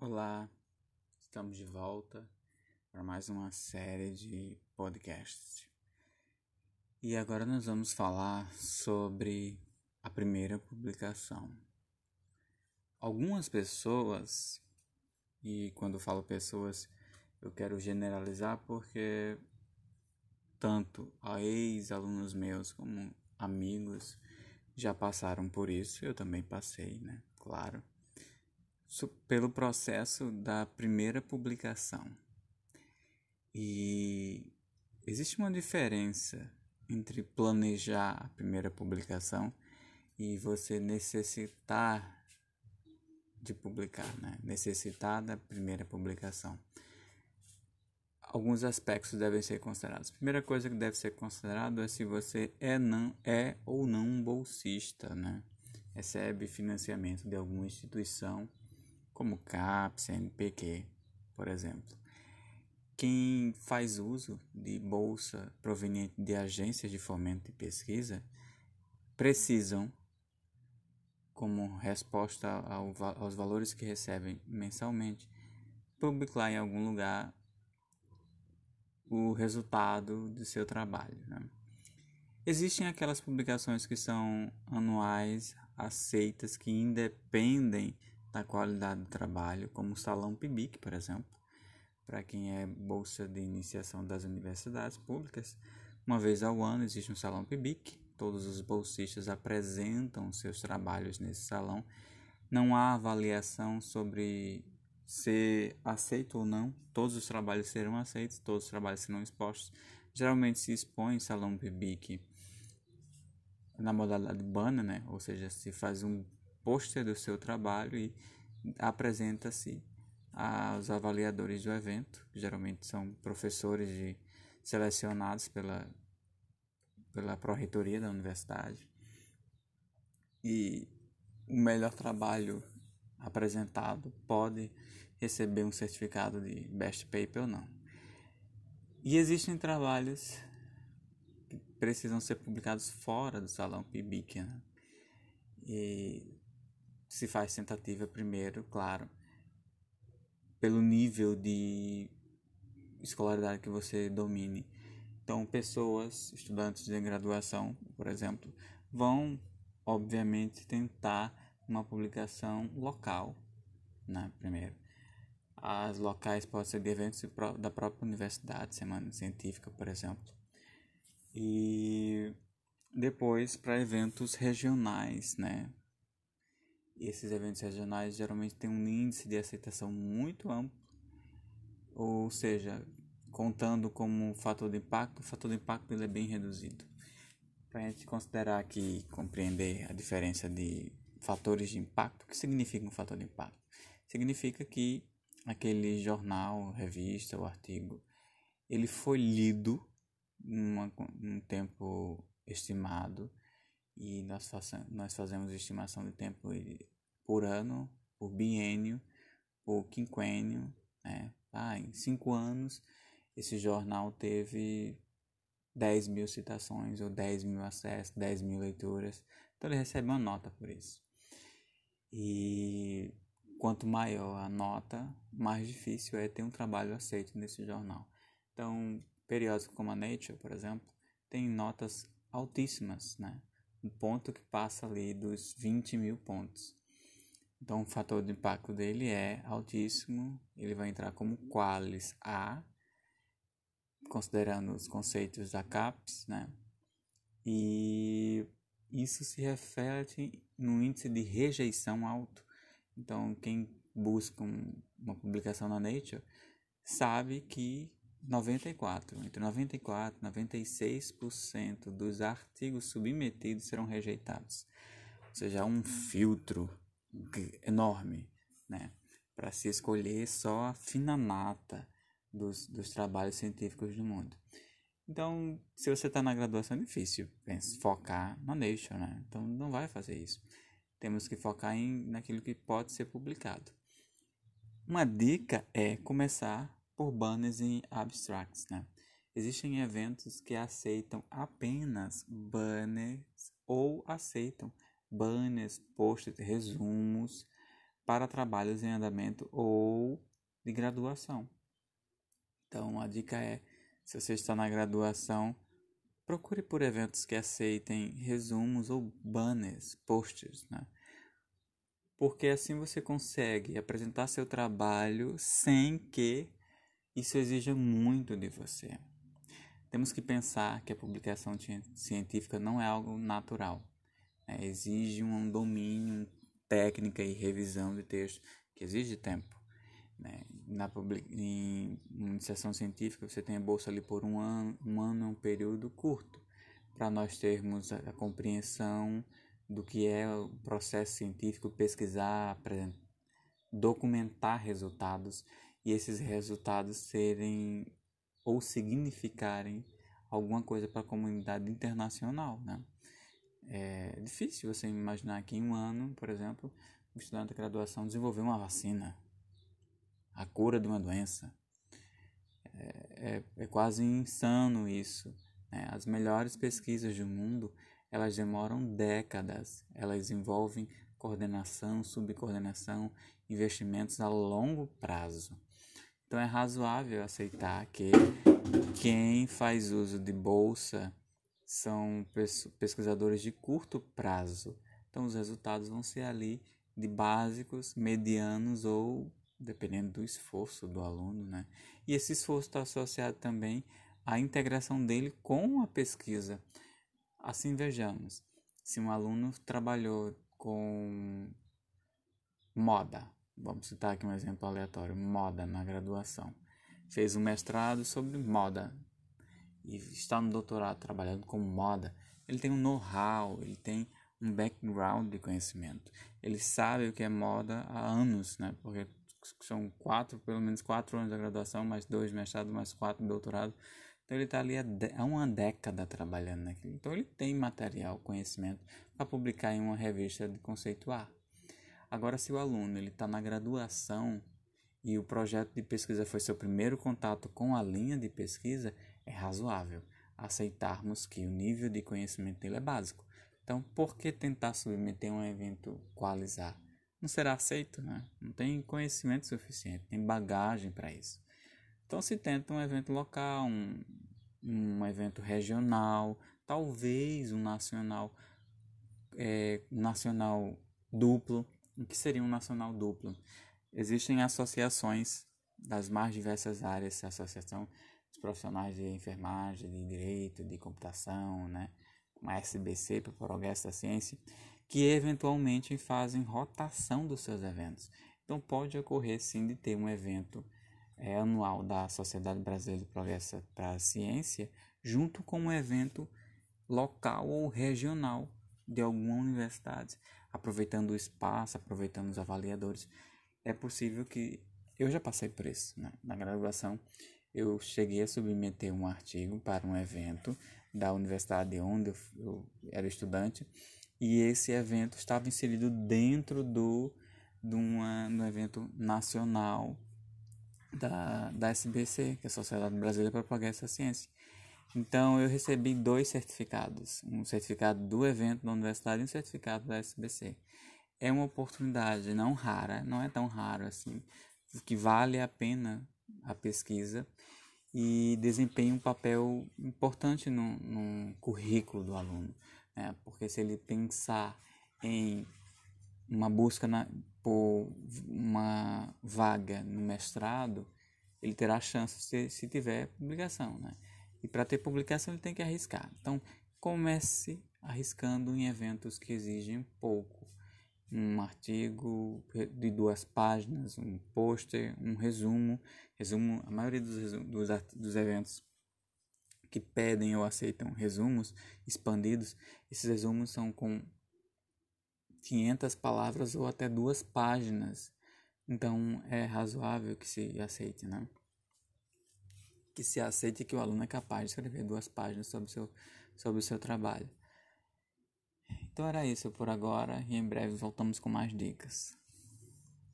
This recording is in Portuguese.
Olá, estamos de volta para mais uma série de podcasts. E agora nós vamos falar sobre a primeira publicação. Algumas pessoas, e quando falo pessoas, eu quero generalizar porque tanto a ex-alunos meus como amigos já passaram por isso, eu também passei, né? Claro pelo processo da primeira publicação. E existe uma diferença entre planejar a primeira publicação e você necessitar de publicar, né? necessitar da primeira publicação. Alguns aspectos devem ser considerados. A primeira coisa que deve ser considerado é se você é, não, é ou não um bolsista, né? recebe financiamento de alguma instituição como CAPES, CNPq, por exemplo. Quem faz uso de bolsa proveniente de agências de fomento e pesquisa precisam, como resposta ao, aos valores que recebem mensalmente, publicar em algum lugar o resultado do seu trabalho. Né? Existem aquelas publicações que são anuais, aceitas, que independem da qualidade do trabalho, como o Salão PIBIC, por exemplo, para quem é bolsa de iniciação das universidades públicas. Uma vez ao ano existe um Salão PIBIC, todos os bolsistas apresentam seus trabalhos nesse salão. Não há avaliação sobre ser aceito ou não, todos os trabalhos serão aceitos, todos os trabalhos serão expostos. Geralmente se expõe em Salão PIBIC na modalidade banner, né? ou seja, se faz um pôster do seu trabalho e apresenta-se aos avaliadores do evento, que geralmente são professores de, selecionados pela, pela pró-reitoria da universidade. E o melhor trabalho apresentado pode receber um certificado de Best Paper ou não. E existem trabalhos que precisam ser publicados fora do salão PIBIC. Né? E se faz tentativa primeiro, claro, pelo nível de escolaridade que você domine. Então, pessoas, estudantes de graduação, por exemplo, vão, obviamente, tentar uma publicação local, né, primeiro. As locais podem ser de eventos da própria universidade, semana científica, por exemplo. E depois para eventos regionais, né? Esses eventos regionais geralmente têm um índice de aceitação muito amplo, ou seja, contando como fator de impacto, o fator de impacto ele é bem reduzido. Para a gente considerar aqui, compreender a diferença de fatores de impacto, o que significa um fator de impacto? Significa que aquele jornal, revista ou artigo, ele foi lido num tempo estimado e nós, nós fazemos estimação de tempo por ano, por biênio, por quinquênio, né? Ah, em cinco anos esse jornal teve 10 mil citações ou 10 mil acessos, 10 mil leituras, então ele recebe uma nota por isso. E quanto maior a nota, mais difícil é ter um trabalho aceito nesse jornal. Então, periódicos como a Nature, por exemplo, tem notas altíssimas, né? Um ponto que passa ali dos 20 mil pontos. Então, o fator de impacto dele é altíssimo, ele vai entrar como qualis A, considerando os conceitos da CAPES, né? E isso se reflete no índice de rejeição alto. Então, quem busca um, uma publicação na Nature sabe que 94, entre 94 e 96% dos artigos submetidos serão rejeitados. Ou seja, um filtro enorme, né, para se escolher só a fina nata dos, dos trabalhos científicos do mundo. Então, se você está na graduação, é difícil pense, focar na Nature, né? Então, não vai fazer isso. Temos que focar em, naquilo que pode ser publicado. Uma dica é começar por banners e abstracts, né? Existem eventos que aceitam apenas banners ou aceitam banners, posts, resumos para trabalhos em andamento ou de graduação. Então, a dica é: se você está na graduação, procure por eventos que aceitem resumos ou banners, posters, né? Porque assim você consegue apresentar seu trabalho sem que isso exija muito de você. Temos que pensar que a publicação científica não é algo natural. Né? Exige um domínio, técnica e revisão de texto que exige tempo. Né? Na em iniciação científica você tem a bolsa ali por um ano, um ano é um período curto para nós termos a, a compreensão do que é o processo científico, pesquisar, documentar resultados e esses resultados serem ou significarem alguma coisa para a comunidade internacional, né? É difícil você imaginar que em um ano, por exemplo, um estudante de graduação desenvolveu uma vacina, a cura de uma doença. É, é, é quase insano isso. Né? As melhores pesquisas do mundo, elas demoram décadas. Elas envolvem coordenação, subcoordenação, investimentos a longo prazo. Então é razoável aceitar que quem faz uso de bolsa são pesquisadores de curto prazo. Então os resultados vão ser ali de básicos, medianos ou dependendo do esforço do aluno, né? E esse esforço está associado também à integração dele com a pesquisa. Assim vejamos, se um aluno trabalhou com moda, vamos citar aqui um exemplo aleatório, moda na graduação. Fez um mestrado sobre moda e está no doutorado trabalhando com moda. Ele tem um know-how, ele tem um background de conhecimento. Ele sabe o que é moda há anos, né? Porque são quatro, pelo menos quatro anos da graduação, mais dois mestrados, mais quatro doutorado. Então ele está ali há uma década trabalhando naquilo. Então ele tem material, conhecimento para publicar em uma revista de conceito A. Agora, se o aluno ele está na graduação e o projeto de pesquisa foi seu primeiro contato com a linha de pesquisa, é razoável aceitarmos que o nível de conhecimento dele é básico. Então, por que tentar submeter um evento qualizar? Não será aceito, né? Não tem conhecimento suficiente, tem bagagem para isso. Então, se tenta um evento local, um, um evento regional, talvez um nacional, é, nacional duplo, o que seria um nacional duplo? Existem associações das mais diversas áreas, a associação dos profissionais de enfermagem, de direito, de computação, né? uma SBC para o progresso da ciência, que eventualmente fazem rotação dos seus eventos. Então pode ocorrer sim de ter um evento é, anual da Sociedade Brasileira de Progresso para a Ciência, junto com um evento local ou regional de alguma universidade aproveitando o espaço, aproveitando os avaliadores, é possível que eu já passei por isso né? na graduação. Eu cheguei a submeter um artigo para um evento da universidade onde eu, era estudante e esse evento estava inserido dentro do de, uma, um evento nacional da, da SBC, que é a Sociedade Brasileira para Progresso da Ciência. Então eu recebi dois certificados, um certificado do evento da universidade e um certificado da SBC. É uma oportunidade não rara, não é tão raro assim, que vale a pena a pesquisa e desempenha um papel importante no, no currículo do aluno, né? porque se ele pensar em uma busca na, por uma vaga no mestrado, ele terá chance se, se tiver publicação, né? E para ter publicação ele tem que arriscar. Então, comece arriscando em eventos que exigem pouco. Um artigo de duas páginas, um pôster, um resumo. Resumo, a maioria dos, dos, dos eventos que pedem ou aceitam resumos expandidos, esses resumos são com 500 palavras ou até duas páginas. Então é razoável que se aceite, né? Que se aceite que o aluno é capaz de escrever duas páginas sobre o seu, sobre o seu trabalho. Então era isso por agora e em breve voltamos com mais dicas.